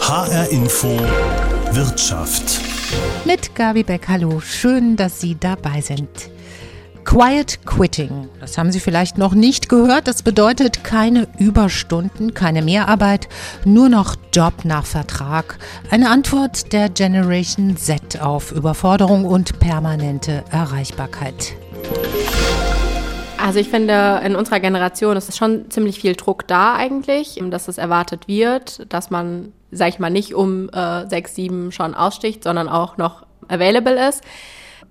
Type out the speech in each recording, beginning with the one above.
HR Info Wirtschaft. Mit Gabi Beck, hallo, schön, dass Sie dabei sind. Quiet Quitting, das haben Sie vielleicht noch nicht gehört. Das bedeutet keine Überstunden, keine Mehrarbeit, nur noch Job nach Vertrag. Eine Antwort der Generation Z auf Überforderung und permanente Erreichbarkeit. Also ich finde, in unserer Generation ist schon ziemlich viel Druck da eigentlich, dass es erwartet wird, dass man, sag ich mal, nicht um äh, sechs, sieben schon aussticht, sondern auch noch available ist.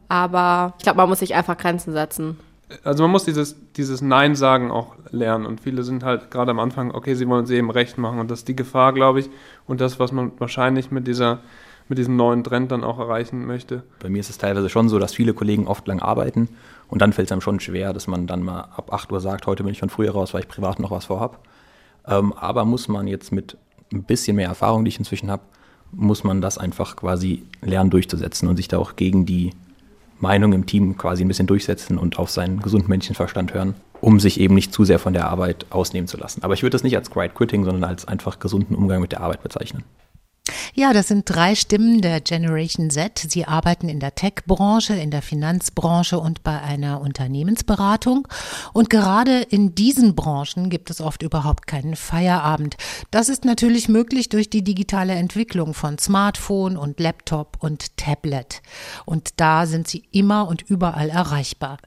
Aber ich glaube, man muss sich einfach Grenzen setzen. Also man muss dieses, dieses Nein sagen auch lernen. Und viele sind halt gerade am Anfang, okay, sie wollen es eben recht machen. Und das ist die Gefahr, glaube ich, und das, was man wahrscheinlich mit dieser mit diesem neuen Trend dann auch erreichen möchte. Bei mir ist es teilweise schon so, dass viele Kollegen oft lang arbeiten und dann fällt es einem schon schwer, dass man dann mal ab 8 Uhr sagt, heute bin ich von früher raus, weil ich privat noch was vorhab. Ähm, aber muss man jetzt mit ein bisschen mehr Erfahrung, die ich inzwischen habe, muss man das einfach quasi lernen durchzusetzen und sich da auch gegen die Meinung im Team quasi ein bisschen durchsetzen und auf seinen gesunden Menschenverstand hören, um sich eben nicht zu sehr von der Arbeit ausnehmen zu lassen. Aber ich würde das nicht als Quiet Quitting, sondern als einfach gesunden Umgang mit der Arbeit bezeichnen. Ja, das sind drei Stimmen der Generation Z. Sie arbeiten in der Tech-Branche, in der Finanzbranche und bei einer Unternehmensberatung. Und gerade in diesen Branchen gibt es oft überhaupt keinen Feierabend. Das ist natürlich möglich durch die digitale Entwicklung von Smartphone und Laptop und Tablet. Und da sind sie immer und überall erreichbar.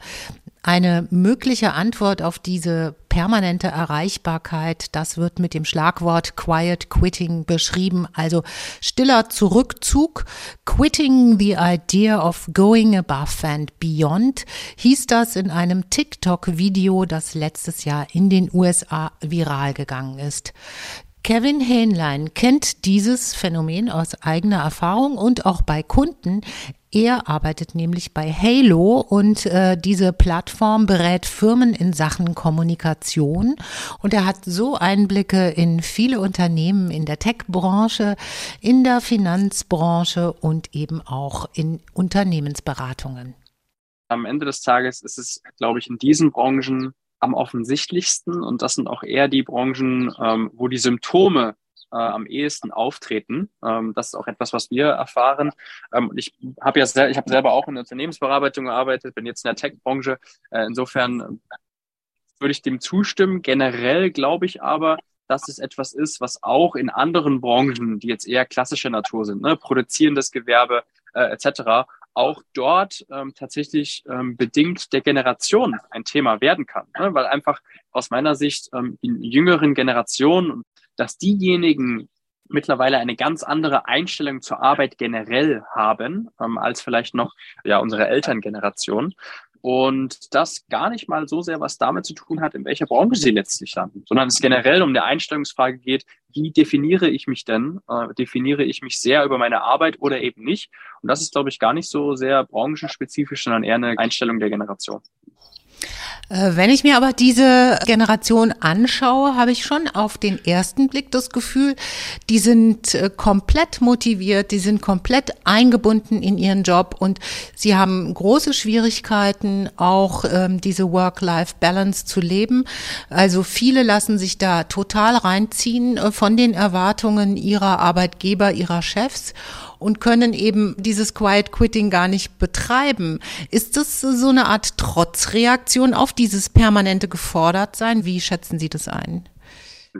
Eine mögliche Antwort auf diese permanente Erreichbarkeit, das wird mit dem Schlagwort Quiet Quitting beschrieben, also stiller Zurückzug. Quitting the idea of going above and beyond hieß das in einem TikTok-Video, das letztes Jahr in den USA viral gegangen ist. Kevin Hähnlein kennt dieses Phänomen aus eigener Erfahrung und auch bei Kunden. Er arbeitet nämlich bei Halo und äh, diese Plattform berät Firmen in Sachen Kommunikation und er hat so Einblicke in viele Unternehmen in der Tech-Branche, in der Finanzbranche und eben auch in Unternehmensberatungen. Am Ende des Tages ist es, glaube ich, in diesen Branchen am offensichtlichsten und das sind auch eher die Branchen, ähm, wo die Symptome äh, am ehesten auftreten. Ähm, das ist auch etwas, was wir erfahren. Ähm, ich habe ja sel ich habe selber auch in der Unternehmensbearbeitung gearbeitet, bin jetzt in der Tech-Branche. Äh, insofern würde ich dem zustimmen. Generell glaube ich aber, dass es etwas ist, was auch in anderen Branchen, die jetzt eher klassischer Natur sind, ne, produzierendes Gewerbe äh, etc., auch dort ähm, tatsächlich ähm, bedingt der Generation ein Thema werden kann. Ne? Weil einfach aus meiner Sicht ähm, in jüngeren Generationen dass diejenigen mittlerweile eine ganz andere Einstellung zur Arbeit generell haben, ähm, als vielleicht noch ja, unsere Elterngeneration. Und das gar nicht mal so sehr was damit zu tun hat, in welcher Branche sie letztlich landen, sondern es generell um eine Einstellungsfrage geht, wie definiere ich mich denn? Äh, definiere ich mich sehr über meine Arbeit oder eben nicht? Und das ist, glaube ich, gar nicht so sehr branchenspezifisch, sondern eher eine Einstellung der Generation. Äh, wenn ich mir aber diese Generation anschaue, habe ich schon auf den ersten Blick das Gefühl, die sind äh, komplett motiviert, die sind komplett eingebunden in ihren Job und sie haben große Schwierigkeiten, auch ähm, diese Work-Life-Balance zu leben. Also viele lassen sich da total reinziehen äh, von den Erwartungen ihrer Arbeitgeber, ihrer Chefs und können eben dieses Quiet Quitting gar nicht betreiben. Ist das so eine Art Trotzreaktion auf dieses permanente Gefordertsein? Wie schätzen Sie das ein?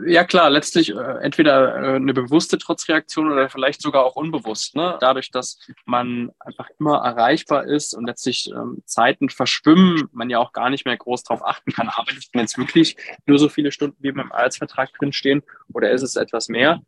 Ja klar, letztlich äh, entweder äh, eine bewusste Trotzreaktion oder vielleicht sogar auch unbewusst. Ne? Dadurch, dass man einfach immer erreichbar ist und letztlich ähm, Zeiten verschwimmen, man ja auch gar nicht mehr groß darauf achten kann, arbeitet man jetzt wirklich nur so viele Stunden, wie im Arbeitsvertrag drinstehen oder ist es etwas mehr?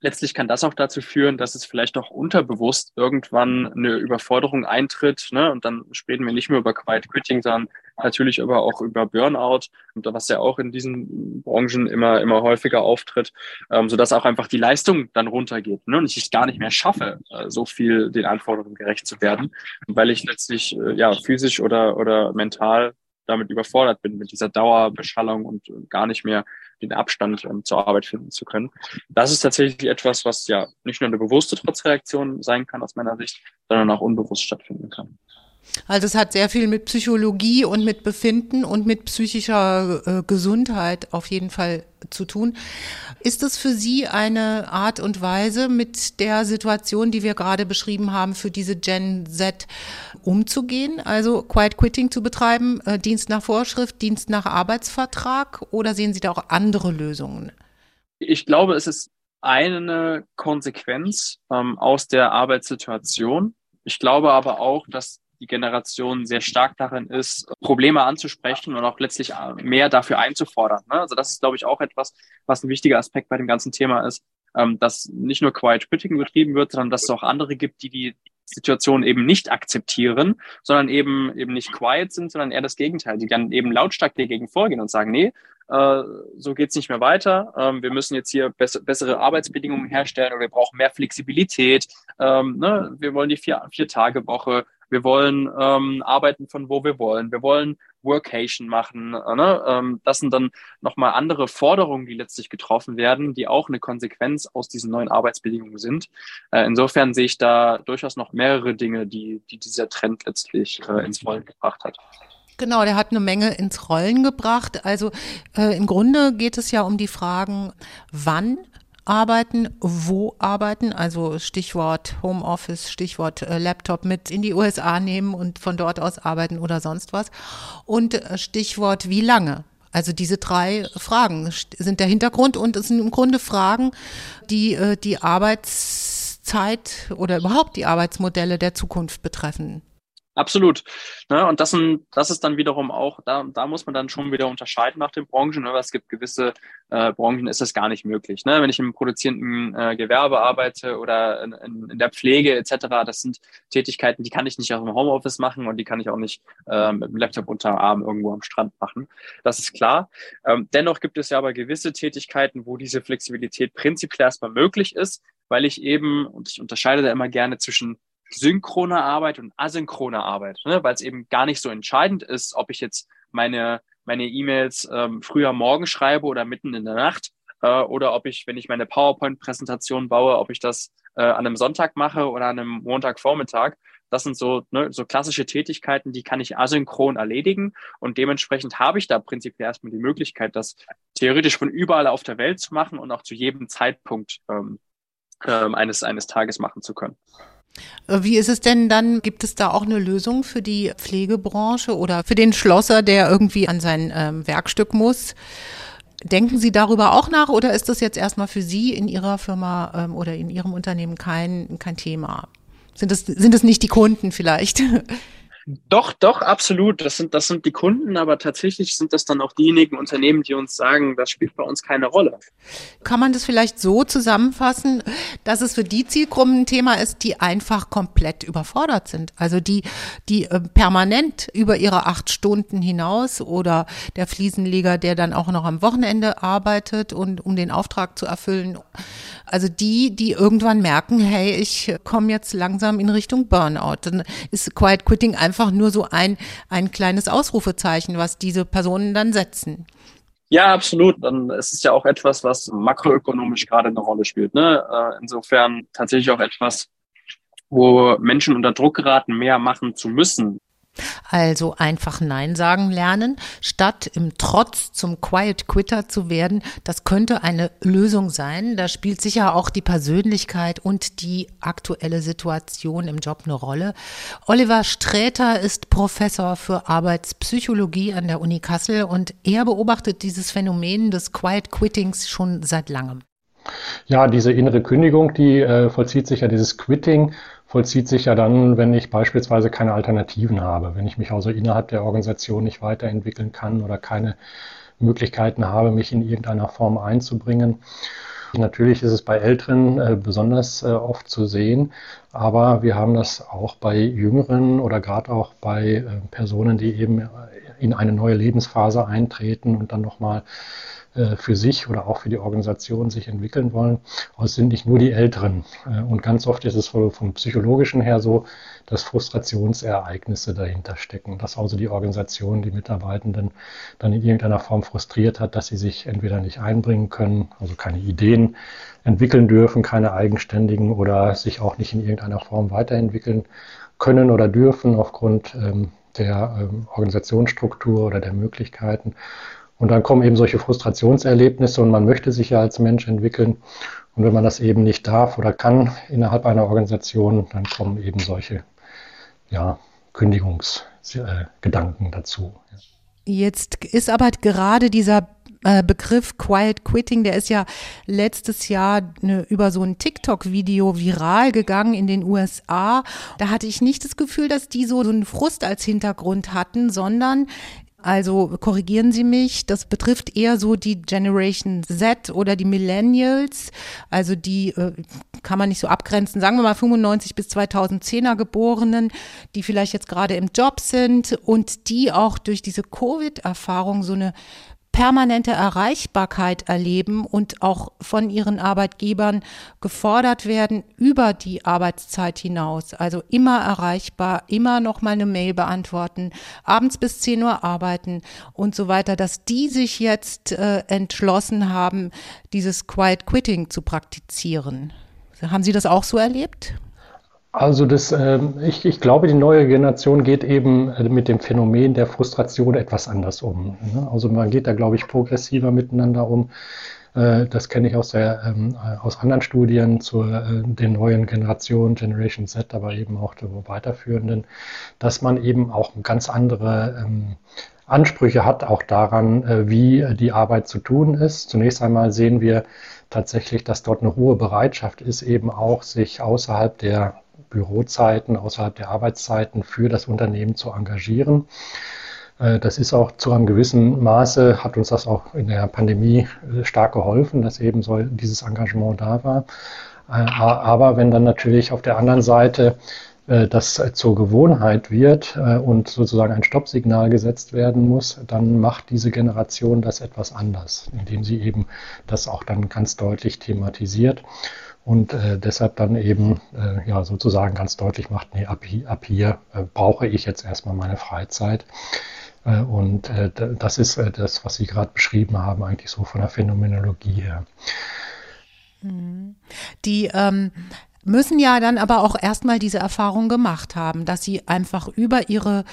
Letztlich kann das auch dazu führen, dass es vielleicht auch unterbewusst irgendwann eine Überforderung eintritt. Ne? Und dann sprechen wir nicht mehr über Quiet Quitting, sondern natürlich aber auch über Burnout, und was ja auch in diesen Branchen immer, immer häufiger auftritt, ähm, sodass auch einfach die Leistung dann runtergeht ne? und ich es gar nicht mehr schaffe, äh, so viel den Anforderungen gerecht zu werden, weil ich letztlich äh, ja physisch oder, oder mental damit überfordert bin, mit dieser Dauerbeschallung und gar nicht mehr den Abstand ähm, zur Arbeit finden zu können. Das ist tatsächlich etwas, was ja nicht nur eine bewusste Trotzreaktion sein kann aus meiner Sicht, sondern auch unbewusst stattfinden kann. Also es hat sehr viel mit Psychologie und mit Befinden und mit psychischer äh, Gesundheit auf jeden Fall zu tun. Ist es für Sie eine Art und Weise, mit der Situation, die wir gerade beschrieben haben, für diese Gen Z umzugehen? Also Quiet Quitting zu betreiben, äh, Dienst nach Vorschrift, Dienst nach Arbeitsvertrag oder sehen Sie da auch andere Lösungen? Ich glaube, es ist eine Konsequenz ähm, aus der Arbeitssituation. Ich glaube aber auch, dass die Generation sehr stark darin ist, Probleme anzusprechen und auch letztlich äh, mehr dafür einzufordern. Ne? Also das ist, glaube ich, auch etwas, was ein wichtiger Aspekt bei dem ganzen Thema ist, ähm, dass nicht nur Quiet Quitting betrieben wird, sondern dass es auch andere gibt, die die Situation eben nicht akzeptieren, sondern eben eben nicht quiet sind, sondern eher das Gegenteil. Die dann eben lautstark dagegen vorgehen und sagen, nee, äh, so geht's nicht mehr weiter. Ähm, wir müssen jetzt hier bess bessere Arbeitsbedingungen herstellen oder wir brauchen mehr Flexibilität. Ähm, ne? Wir wollen die vier, vier. Wir wollen ähm, arbeiten von wo wir wollen. Wir wollen Workation machen. Äh, ne? ähm, das sind dann nochmal andere Forderungen, die letztlich getroffen werden, die auch eine Konsequenz aus diesen neuen Arbeitsbedingungen sind. Äh, insofern sehe ich da durchaus noch mehrere Dinge, die, die dieser Trend letztlich äh, ins Rollen gebracht hat. Genau, der hat eine Menge ins Rollen gebracht. Also äh, im Grunde geht es ja um die Fragen, wann arbeiten, wo arbeiten, also Stichwort Homeoffice, Stichwort äh, Laptop mit in die USA nehmen und von dort aus arbeiten oder sonst was. Und äh, Stichwort wie lange. Also diese drei Fragen sind der Hintergrund und es sind im Grunde Fragen, die äh, die Arbeitszeit oder überhaupt die Arbeitsmodelle der Zukunft betreffen. Absolut. Ne, und das, sind, das ist dann wiederum auch, da, da muss man dann schon wieder unterscheiden nach den Branchen. Ne, weil es gibt gewisse äh, Branchen, ist das gar nicht möglich. Ne? Wenn ich im produzierenden äh, Gewerbe arbeite oder in, in, in der Pflege etc., das sind Tätigkeiten, die kann ich nicht aus dem Homeoffice machen und die kann ich auch nicht äh, mit dem Laptop unter dem Arm irgendwo am Strand machen. Das ist klar. Ähm, dennoch gibt es ja aber gewisse Tätigkeiten, wo diese Flexibilität prinzipiell erstmal möglich ist, weil ich eben, und ich unterscheide da immer gerne zwischen synchrone Arbeit und asynchrone Arbeit, ne? weil es eben gar nicht so entscheidend ist, ob ich jetzt meine meine E-Mails ähm, früher morgen schreibe oder mitten in der Nacht äh, oder ob ich, wenn ich meine PowerPoint-Präsentation baue, ob ich das äh, an einem Sonntag mache oder an einem Montagvormittag. Das sind so, ne, so klassische Tätigkeiten, die kann ich asynchron erledigen und dementsprechend habe ich da prinzipiell erstmal die Möglichkeit, das theoretisch von überall auf der Welt zu machen und auch zu jedem Zeitpunkt ähm, ähm, eines, eines Tages machen zu können. Wie ist es denn dann? Gibt es da auch eine Lösung für die Pflegebranche oder für den Schlosser, der irgendwie an sein ähm, Werkstück muss? Denken Sie darüber auch nach oder ist das jetzt erstmal für Sie in Ihrer Firma ähm, oder in Ihrem Unternehmen kein, kein Thema? Sind es, sind es nicht die Kunden vielleicht? Doch, doch, absolut. Das sind, das sind die Kunden, aber tatsächlich sind das dann auch diejenigen Unternehmen, die uns sagen, das spielt bei uns keine Rolle. Kann man das vielleicht so zusammenfassen, dass es für die Zielgruppen ein Thema ist, die einfach komplett überfordert sind? Also die, die äh, permanent über ihre acht Stunden hinaus oder der Fliesenleger, der dann auch noch am Wochenende arbeitet und um den Auftrag zu erfüllen. Also die, die irgendwann merken, hey, ich komme jetzt langsam in Richtung Burnout. Dann ist Quiet Quitting einfach einfach nur so ein, ein kleines Ausrufezeichen, was diese Personen dann setzen. Ja, absolut. Dann es ist ja auch etwas, was makroökonomisch gerade eine Rolle spielt. Ne? Äh, insofern tatsächlich auch etwas, wo Menschen unter Druck geraten, mehr machen zu müssen. Also einfach Nein sagen lernen, statt im Trotz zum Quiet Quitter zu werden. Das könnte eine Lösung sein. Da spielt sicher auch die Persönlichkeit und die aktuelle Situation im Job eine Rolle. Oliver Sträter ist Professor für Arbeitspsychologie an der Uni Kassel und er beobachtet dieses Phänomen des Quiet Quittings schon seit langem. Ja, diese innere Kündigung, die äh, vollzieht sich ja, dieses Quitting vollzieht sich ja dann, wenn ich beispielsweise keine Alternativen habe, wenn ich mich also innerhalb der Organisation nicht weiterentwickeln kann oder keine Möglichkeiten habe, mich in irgendeiner Form einzubringen. Natürlich ist es bei Älteren äh, besonders äh, oft zu sehen, aber wir haben das auch bei Jüngeren oder gerade auch bei äh, Personen, die eben in eine neue Lebensphase eintreten und dann nochmal äh, für sich oder auch für die Organisation sich entwickeln wollen. Aber es sind nicht nur die Älteren. Äh, und ganz oft ist es vom psychologischen her so, dass Frustrationsereignisse dahinter stecken, dass also die Organisation die Mitarbeitenden dann in irgendeiner Form frustriert hat, dass sie sich entweder nicht einbringen können, also keine Ideen entwickeln dürfen, keine eigenständigen oder sich auch nicht in irgendeiner Form weiterentwickeln können oder dürfen aufgrund ähm, der ähm, Organisationsstruktur oder der Möglichkeiten. Und dann kommen eben solche Frustrationserlebnisse und man möchte sich ja als Mensch entwickeln. Und wenn man das eben nicht darf oder kann innerhalb einer Organisation, dann kommen eben solche ja, Kündigungsgedanken äh, dazu. Jetzt ist aber gerade dieser Begriff Quiet Quitting, der ist ja letztes Jahr ne, über so ein TikTok-Video viral gegangen in den USA. Da hatte ich nicht das Gefühl, dass die so, so einen Frust als Hintergrund hatten, sondern also korrigieren Sie mich, das betrifft eher so die Generation Z oder die Millennials, also die äh, kann man nicht so abgrenzen, sagen wir mal 95 bis 2010er Geborenen, die vielleicht jetzt gerade im Job sind und die auch durch diese Covid-Erfahrung so eine permanente Erreichbarkeit erleben und auch von ihren Arbeitgebern gefordert werden über die Arbeitszeit hinaus. Also immer erreichbar, immer noch mal eine Mail beantworten, abends bis 10 Uhr arbeiten und so weiter, dass die sich jetzt äh, entschlossen haben, dieses Quiet Quitting zu praktizieren. Haben Sie das auch so erlebt? Also das, äh, ich, ich glaube, die neue Generation geht eben äh, mit dem Phänomen der Frustration etwas anders um. Ne? Also man geht da, glaube ich, progressiver miteinander um. Äh, das kenne ich aus, der, ähm, äh, aus anderen Studien zu den neuen Generationen, Generation Z, aber eben auch der weiterführenden, dass man eben auch ganz andere ähm, Ansprüche hat, auch daran, wie die Arbeit zu tun ist. Zunächst einmal sehen wir tatsächlich, dass dort eine hohe Bereitschaft ist, eben auch sich außerhalb der Bürozeiten, außerhalb der Arbeitszeiten für das Unternehmen zu engagieren. Äh, das ist auch zu einem gewissen Maße, hat uns das auch in der Pandemie äh, stark geholfen, dass eben so dieses Engagement da war. Äh, aber wenn dann natürlich auf der anderen Seite das zur Gewohnheit wird und sozusagen ein Stoppsignal gesetzt werden muss, dann macht diese Generation das etwas anders, indem sie eben das auch dann ganz deutlich thematisiert und äh, deshalb dann eben äh, ja sozusagen ganz deutlich macht, nee, ab, hier, ab hier äh, brauche ich jetzt erstmal meine Freizeit. Äh, und äh, das ist äh, das, was Sie gerade beschrieben haben, eigentlich so von der Phänomenologie her. Mhm. Die ähm, müssen ja dann aber auch erstmal diese Erfahrung gemacht haben, dass sie einfach über ihre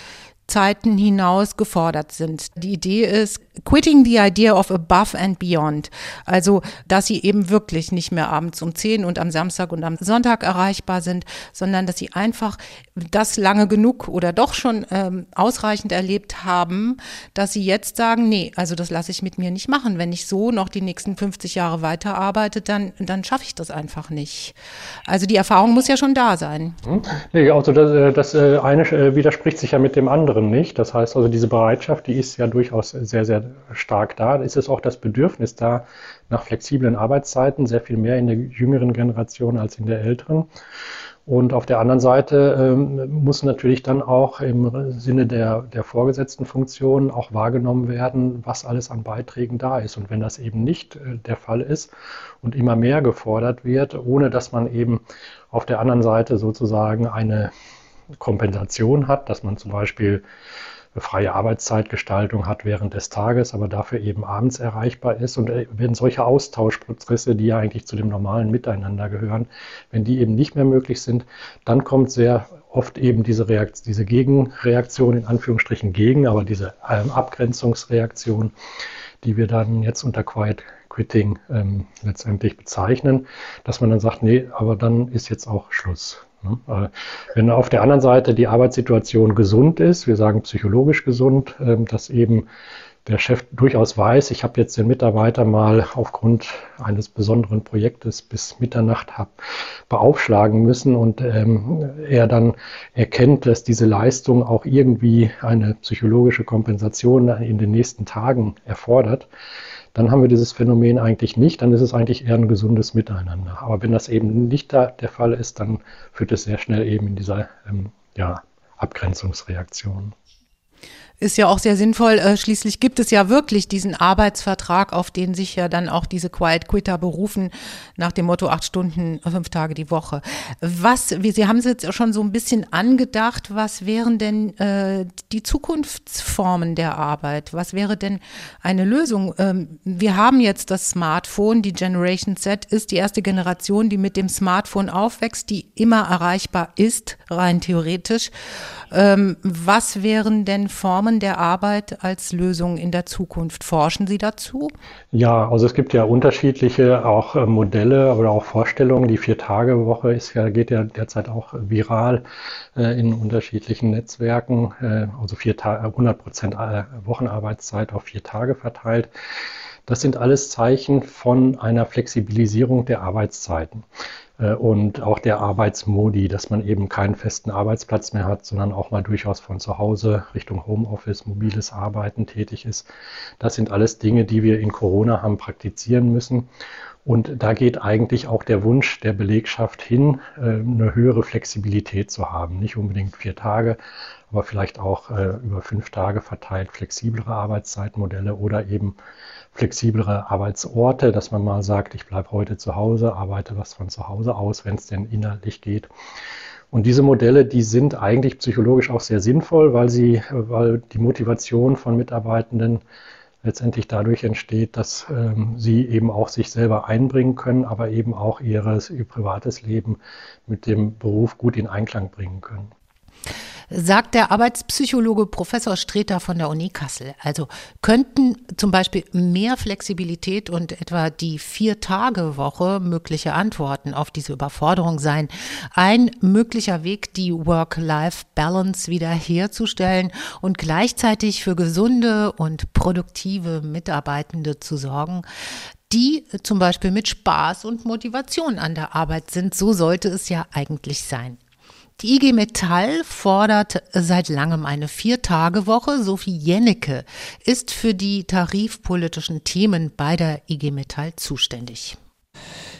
Zeiten hinaus gefordert sind. Die Idee ist, quitting the idea of above and beyond. Also, dass sie eben wirklich nicht mehr abends um 10 und am Samstag und am Sonntag erreichbar sind, sondern dass sie einfach das lange genug oder doch schon ähm, ausreichend erlebt haben, dass sie jetzt sagen, nee, also das lasse ich mit mir nicht machen. Wenn ich so noch die nächsten 50 Jahre weiterarbeite, dann, dann schaffe ich das einfach nicht. Also die Erfahrung muss ja schon da sein. Hm? Nee, also das, äh, das äh, eine äh, widerspricht sich ja mit dem anderen anderen nicht. Das heißt also, diese Bereitschaft, die ist ja durchaus sehr, sehr stark da. Es ist auch das Bedürfnis da nach flexiblen Arbeitszeiten, sehr viel mehr in der jüngeren Generation als in der älteren. Und auf der anderen Seite ähm, muss natürlich dann auch im Sinne der, der vorgesetzten Funktion auch wahrgenommen werden, was alles an Beiträgen da ist. Und wenn das eben nicht äh, der Fall ist und immer mehr gefordert wird, ohne dass man eben auf der anderen Seite sozusagen eine Kompensation hat, dass man zum Beispiel eine freie Arbeitszeitgestaltung hat während des Tages, aber dafür eben abends erreichbar ist. Und äh, wenn solche Austauschprozesse, die ja eigentlich zu dem normalen Miteinander gehören, wenn die eben nicht mehr möglich sind, dann kommt sehr oft eben diese, Reaktion, diese Gegenreaktion in Anführungsstrichen gegen, aber diese ähm, Abgrenzungsreaktion, die wir dann jetzt unter Quiet Quitting ähm, letztendlich bezeichnen, dass man dann sagt, nee, aber dann ist jetzt auch Schluss. Ne? Wenn auf der anderen Seite die Arbeitssituation gesund ist, wir sagen psychologisch gesund, ähm, dass eben der Chef durchaus weiß, ich habe jetzt den Mitarbeiter mal aufgrund eines besonderen Projektes bis Mitternacht hab beaufschlagen müssen und ähm, er dann erkennt, dass diese Leistung auch irgendwie eine psychologische Kompensation in den nächsten Tagen erfordert, dann haben wir dieses Phänomen eigentlich nicht, dann ist es eigentlich eher ein gesundes Miteinander. Aber wenn das eben nicht da der Fall ist, dann führt es sehr schnell eben in dieser ähm, ja, Abgrenzungsreaktion. Ist ja auch sehr sinnvoll. Äh, schließlich gibt es ja wirklich diesen Arbeitsvertrag, auf den sich ja dann auch diese Quiet Quitter berufen, nach dem Motto acht Stunden, fünf Tage die Woche. Was, wie, Sie haben es jetzt schon so ein bisschen angedacht, was wären denn äh, die Zukunftsformen der Arbeit? Was wäre denn eine Lösung? Ähm, wir haben jetzt das Smartphone, die Generation Z ist die erste Generation, die mit dem Smartphone aufwächst, die immer erreichbar ist, rein theoretisch. Ähm, was wären denn Formen der Arbeit als Lösung in der Zukunft? Forschen Sie dazu? Ja, also es gibt ja unterschiedliche auch äh, Modelle oder auch Vorstellungen. Die Vier-Tage-Woche ja, geht ja derzeit auch viral äh, in unterschiedlichen Netzwerken. Äh, also vier Tage, 100 Prozent Wochenarbeitszeit auf vier Tage verteilt. Das sind alles Zeichen von einer Flexibilisierung der Arbeitszeiten. Äh, und auch der Arbeitsmodi, dass man eben keinen festen Arbeitsplatz mehr hat, sondern auch mal durchaus von zu Hause Richtung Homeoffice, mobiles Arbeiten tätig ist. Das sind alles Dinge, die wir in Corona haben praktizieren müssen. Und da geht eigentlich auch der Wunsch der Belegschaft hin, äh, eine höhere Flexibilität zu haben. Nicht unbedingt vier Tage, aber vielleicht auch äh, über fünf Tage verteilt flexiblere Arbeitszeitmodelle oder eben flexiblere Arbeitsorte, dass man mal sagt, ich bleibe heute zu Hause, arbeite was von zu Hause aus, wenn es denn inhaltlich geht. Und diese Modelle, die sind eigentlich psychologisch auch sehr sinnvoll, weil sie, weil die Motivation von Mitarbeitenden letztendlich dadurch entsteht, dass ähm, sie eben auch sich selber einbringen können, aber eben auch ihres, ihr privates Leben mit dem Beruf gut in Einklang bringen können sagt der Arbeitspsychologe Professor Streter von der Uni Kassel. Also könnten zum Beispiel mehr Flexibilität und etwa die Vier-Tage-Woche mögliche Antworten auf diese Überforderung sein. Ein möglicher Weg, die Work-Life-Balance wiederherzustellen und gleichzeitig für gesunde und produktive Mitarbeitende zu sorgen die zum Beispiel mit Spaß und Motivation an der Arbeit sind. So sollte es ja eigentlich sein. Die IG Metall fordert seit langem eine Vier-Tage-Woche. Sophie Jennecke ist für die tarifpolitischen Themen bei der IG Metall zuständig.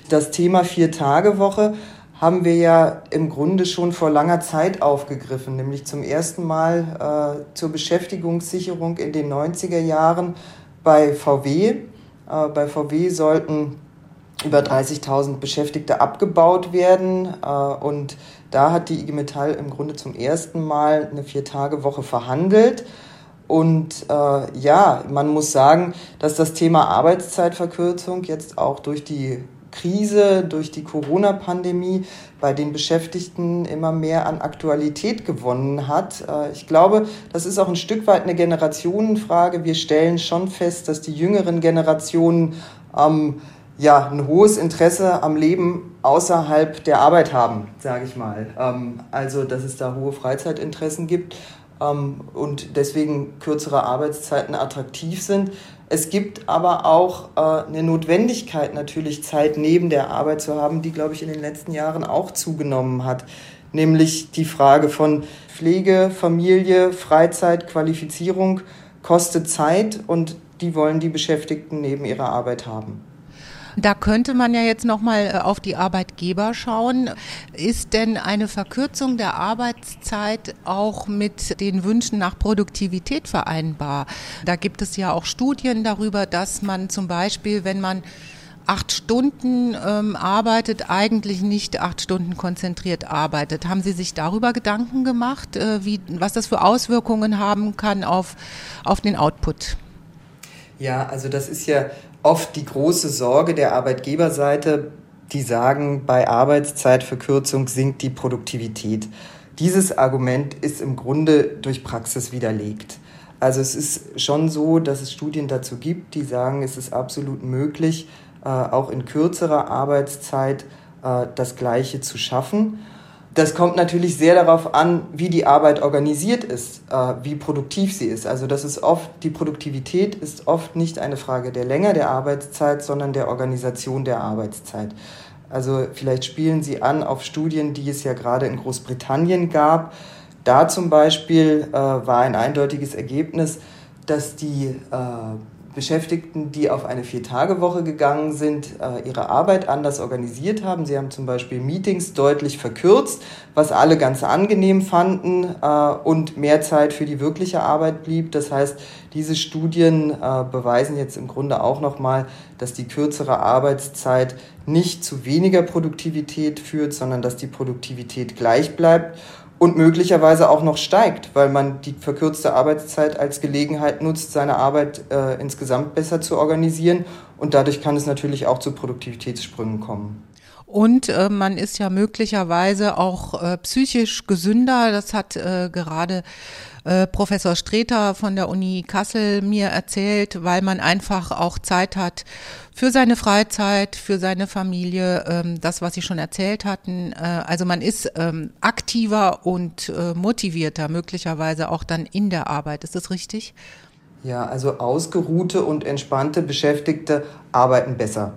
Das Thema Vier-Tage-Woche haben wir ja im Grunde schon vor langer Zeit aufgegriffen, nämlich zum ersten Mal äh, zur Beschäftigungssicherung in den 90er Jahren bei VW. Äh, bei VW sollten über 30.000 Beschäftigte abgebaut werden äh, und da hat die IG Metall im Grunde zum ersten Mal eine Vier-Tage-Woche verhandelt. Und äh, ja, man muss sagen, dass das Thema Arbeitszeitverkürzung jetzt auch durch die Krise, durch die Corona-Pandemie bei den Beschäftigten immer mehr an Aktualität gewonnen hat. Äh, ich glaube, das ist auch ein Stück weit eine Generationenfrage. Wir stellen schon fest, dass die jüngeren Generationen ähm, ja, ein hohes Interesse am Leben außerhalb der Arbeit haben, sage ich mal. Ähm, also, dass es da hohe Freizeitinteressen gibt ähm, und deswegen kürzere Arbeitszeiten attraktiv sind. Es gibt aber auch äh, eine Notwendigkeit, natürlich Zeit neben der Arbeit zu haben, die, glaube ich, in den letzten Jahren auch zugenommen hat. Nämlich die Frage von Pflege, Familie, Freizeit, Qualifizierung kostet Zeit und die wollen die Beschäftigten neben ihrer Arbeit haben. Da könnte man ja jetzt noch mal äh, auf die Arbeitgeber schauen. Ist denn eine Verkürzung der Arbeitszeit auch mit den Wünschen nach Produktivität vereinbar? Da gibt es ja auch Studien darüber, dass man zum Beispiel, wenn man acht Stunden ähm, arbeitet, eigentlich nicht acht Stunden konzentriert arbeitet. Haben Sie sich darüber Gedanken gemacht, äh, wie, was das für Auswirkungen haben kann auf, auf den Output? Ja, also das ist ja oft die große Sorge der Arbeitgeberseite, die sagen, bei Arbeitszeitverkürzung sinkt die Produktivität. Dieses Argument ist im Grunde durch Praxis widerlegt. Also es ist schon so, dass es Studien dazu gibt, die sagen, es ist absolut möglich, äh, auch in kürzerer Arbeitszeit äh, das Gleiche zu schaffen. Das kommt natürlich sehr darauf an, wie die Arbeit organisiert ist, äh, wie produktiv sie ist. Also das ist oft, die Produktivität ist oft nicht eine Frage der Länge der Arbeitszeit, sondern der Organisation der Arbeitszeit. Also vielleicht spielen Sie an auf Studien, die es ja gerade in Großbritannien gab. Da zum Beispiel äh, war ein eindeutiges Ergebnis, dass die äh, Beschäftigten, die auf eine Vier-Tage-Woche gegangen sind, äh, ihre Arbeit anders organisiert haben. Sie haben zum Beispiel Meetings deutlich verkürzt, was alle ganz angenehm fanden äh, und mehr Zeit für die wirkliche Arbeit blieb. Das heißt, diese Studien äh, beweisen jetzt im Grunde auch nochmal, dass die kürzere Arbeitszeit nicht zu weniger Produktivität führt, sondern dass die Produktivität gleich bleibt und möglicherweise auch noch steigt, weil man die verkürzte Arbeitszeit als Gelegenheit nutzt, seine Arbeit äh, insgesamt besser zu organisieren. Und dadurch kann es natürlich auch zu Produktivitätssprüngen kommen. Und äh, man ist ja möglicherweise auch äh, psychisch gesünder. Das hat äh, gerade äh, Professor Streter von der Uni Kassel mir erzählt, weil man einfach auch Zeit hat für seine Freizeit, für seine Familie, ähm, das, was Sie schon erzählt hatten. Äh, also man ist ähm, aktiver und äh, motivierter, möglicherweise auch dann in der Arbeit. Ist das richtig? Ja, also ausgeruhte und entspannte Beschäftigte arbeiten besser.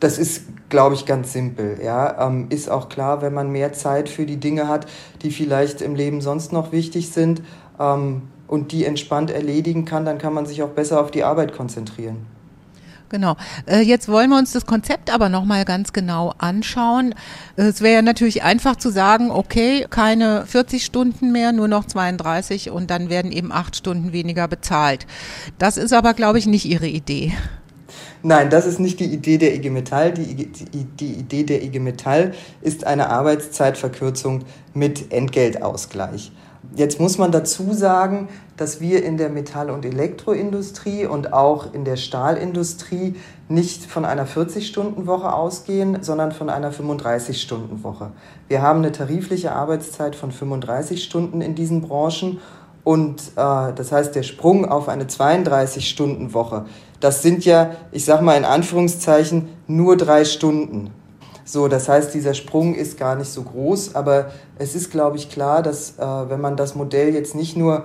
Das ist, glaube ich, ganz simpel. Ja, ähm, ist auch klar, wenn man mehr Zeit für die Dinge hat, die vielleicht im Leben sonst noch wichtig sind, ähm, und die entspannt erledigen kann, dann kann man sich auch besser auf die Arbeit konzentrieren. Genau. Äh, jetzt wollen wir uns das Konzept aber nochmal ganz genau anschauen. Es wäre ja natürlich einfach zu sagen, okay, keine 40 Stunden mehr, nur noch 32 und dann werden eben acht Stunden weniger bezahlt. Das ist aber, glaube ich, nicht Ihre Idee. Nein, das ist nicht die Idee der IG Metall. Die, die, die Idee der IG Metall ist eine Arbeitszeitverkürzung mit Entgeltausgleich. Jetzt muss man dazu sagen, dass wir in der Metall- und Elektroindustrie und auch in der Stahlindustrie nicht von einer 40-Stunden-Woche ausgehen, sondern von einer 35-Stunden-Woche. Wir haben eine tarifliche Arbeitszeit von 35 Stunden in diesen Branchen und äh, das heißt, der Sprung auf eine 32-Stunden-Woche, das sind ja, ich sag mal in Anführungszeichen, nur drei Stunden. So, das heißt, dieser Sprung ist gar nicht so groß, aber es ist, glaube ich, klar, dass äh, wenn man das Modell jetzt nicht nur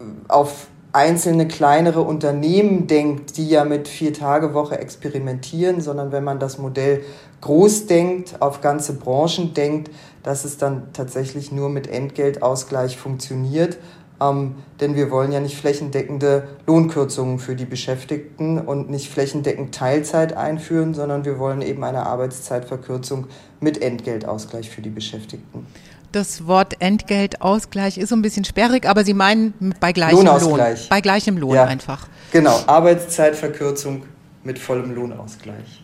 äh, auf einzelne kleinere Unternehmen denkt, die ja mit Vier-Tage-Woche experimentieren, sondern wenn man das Modell groß denkt, auf ganze Branchen denkt, dass es dann tatsächlich nur mit Entgeltausgleich funktioniert ähm, denn wir wollen ja nicht flächendeckende Lohnkürzungen für die Beschäftigten und nicht flächendeckend Teilzeit einführen, sondern wir wollen eben eine Arbeitszeitverkürzung mit Entgeltausgleich für die Beschäftigten. Das Wort Entgeltausgleich ist so ein bisschen sperrig, aber Sie meinen bei gleichem Lohn. Bei gleichem Lohn ja, einfach. Genau, Arbeitszeitverkürzung mit vollem Lohnausgleich.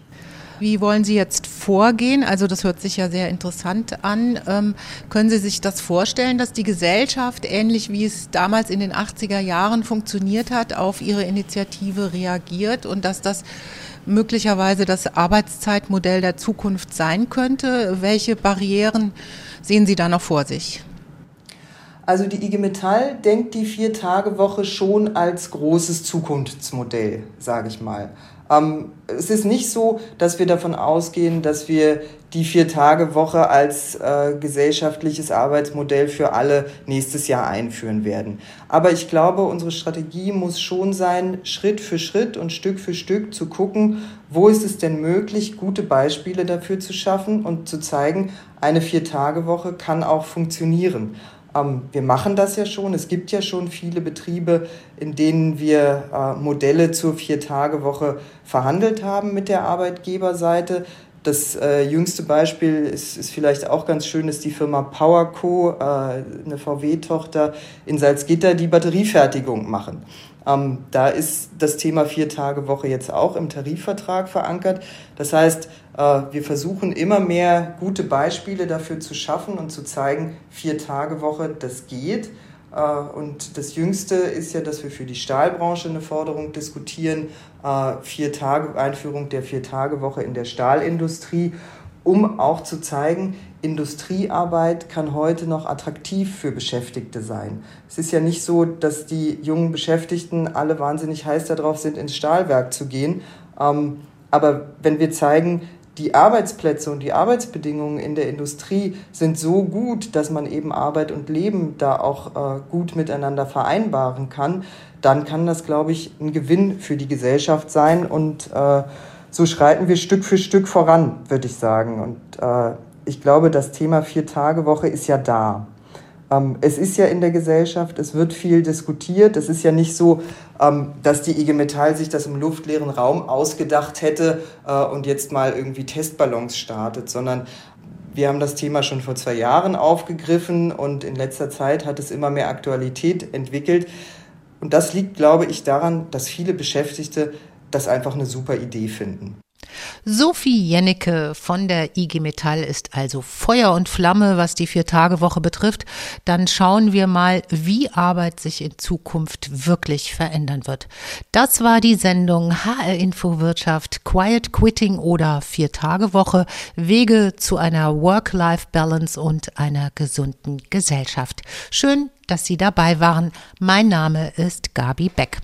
Wie wollen Sie jetzt vorgehen? Also das hört sich ja sehr interessant an. Ähm, können Sie sich das vorstellen, dass die Gesellschaft, ähnlich wie es damals in den 80er Jahren funktioniert hat, auf Ihre Initiative reagiert und dass das möglicherweise das Arbeitszeitmodell der Zukunft sein könnte? Welche Barrieren sehen Sie da noch vor sich? Also die IG Metall denkt die Vier-Tage-Woche schon als großes Zukunftsmodell, sage ich mal. Ähm, es ist nicht so, dass wir davon ausgehen, dass wir die Vier-Tage-Woche als äh, gesellschaftliches Arbeitsmodell für alle nächstes Jahr einführen werden. Aber ich glaube, unsere Strategie muss schon sein, Schritt für Schritt und Stück für Stück zu gucken, wo ist es denn möglich, gute Beispiele dafür zu schaffen und zu zeigen, eine Vier-Tage-Woche kann auch funktionieren. Ähm, wir machen das ja schon. Es gibt ja schon viele Betriebe, in denen wir äh, Modelle zur Vier-Tage-Woche verhandelt haben mit der Arbeitgeberseite. Das äh, jüngste Beispiel ist, ist vielleicht auch ganz schön, ist die Firma PowerCo, äh, eine VW-Tochter in Salzgitter, die Batteriefertigung machen. Ähm, da ist das Thema Vier-Tage-Woche jetzt auch im Tarifvertrag verankert. Das heißt, äh, wir versuchen immer mehr gute Beispiele dafür zu schaffen und zu zeigen, Vier-Tage-Woche, das geht. Äh, und das Jüngste ist ja, dass wir für die Stahlbranche eine Forderung diskutieren, äh, vier Tage, Einführung der Vier-Tage-Woche in der Stahlindustrie, um auch zu zeigen, Industriearbeit kann heute noch attraktiv für Beschäftigte sein. Es ist ja nicht so, dass die jungen Beschäftigten alle wahnsinnig heiß darauf sind, ins Stahlwerk zu gehen. Ähm, aber wenn wir zeigen, die Arbeitsplätze und die Arbeitsbedingungen in der Industrie sind so gut, dass man eben Arbeit und Leben da auch äh, gut miteinander vereinbaren kann, dann kann das, glaube ich, ein Gewinn für die Gesellschaft sein. Und äh, so schreiten wir Stück für Stück voran, würde ich sagen. Und äh, ich glaube, das Thema Vier-Tage-Woche ist ja da. Ähm, es ist ja in der Gesellschaft, es wird viel diskutiert. Es ist ja nicht so, ähm, dass die IG Metall sich das im luftleeren Raum ausgedacht hätte äh, und jetzt mal irgendwie Testballons startet, sondern wir haben das Thema schon vor zwei Jahren aufgegriffen und in letzter Zeit hat es immer mehr Aktualität entwickelt. Und das liegt, glaube ich, daran, dass viele Beschäftigte das einfach eine super Idee finden. Sophie Jennecke von der IG Metall ist also Feuer und Flamme, was die Vier-Tage-Woche betrifft. Dann schauen wir mal, wie Arbeit sich in Zukunft wirklich verändern wird. Das war die Sendung HR Info Wirtschaft, Quiet Quitting oder Vier-Tage-Woche, Wege zu einer Work-Life-Balance und einer gesunden Gesellschaft. Schön, dass Sie dabei waren. Mein Name ist Gabi Beck.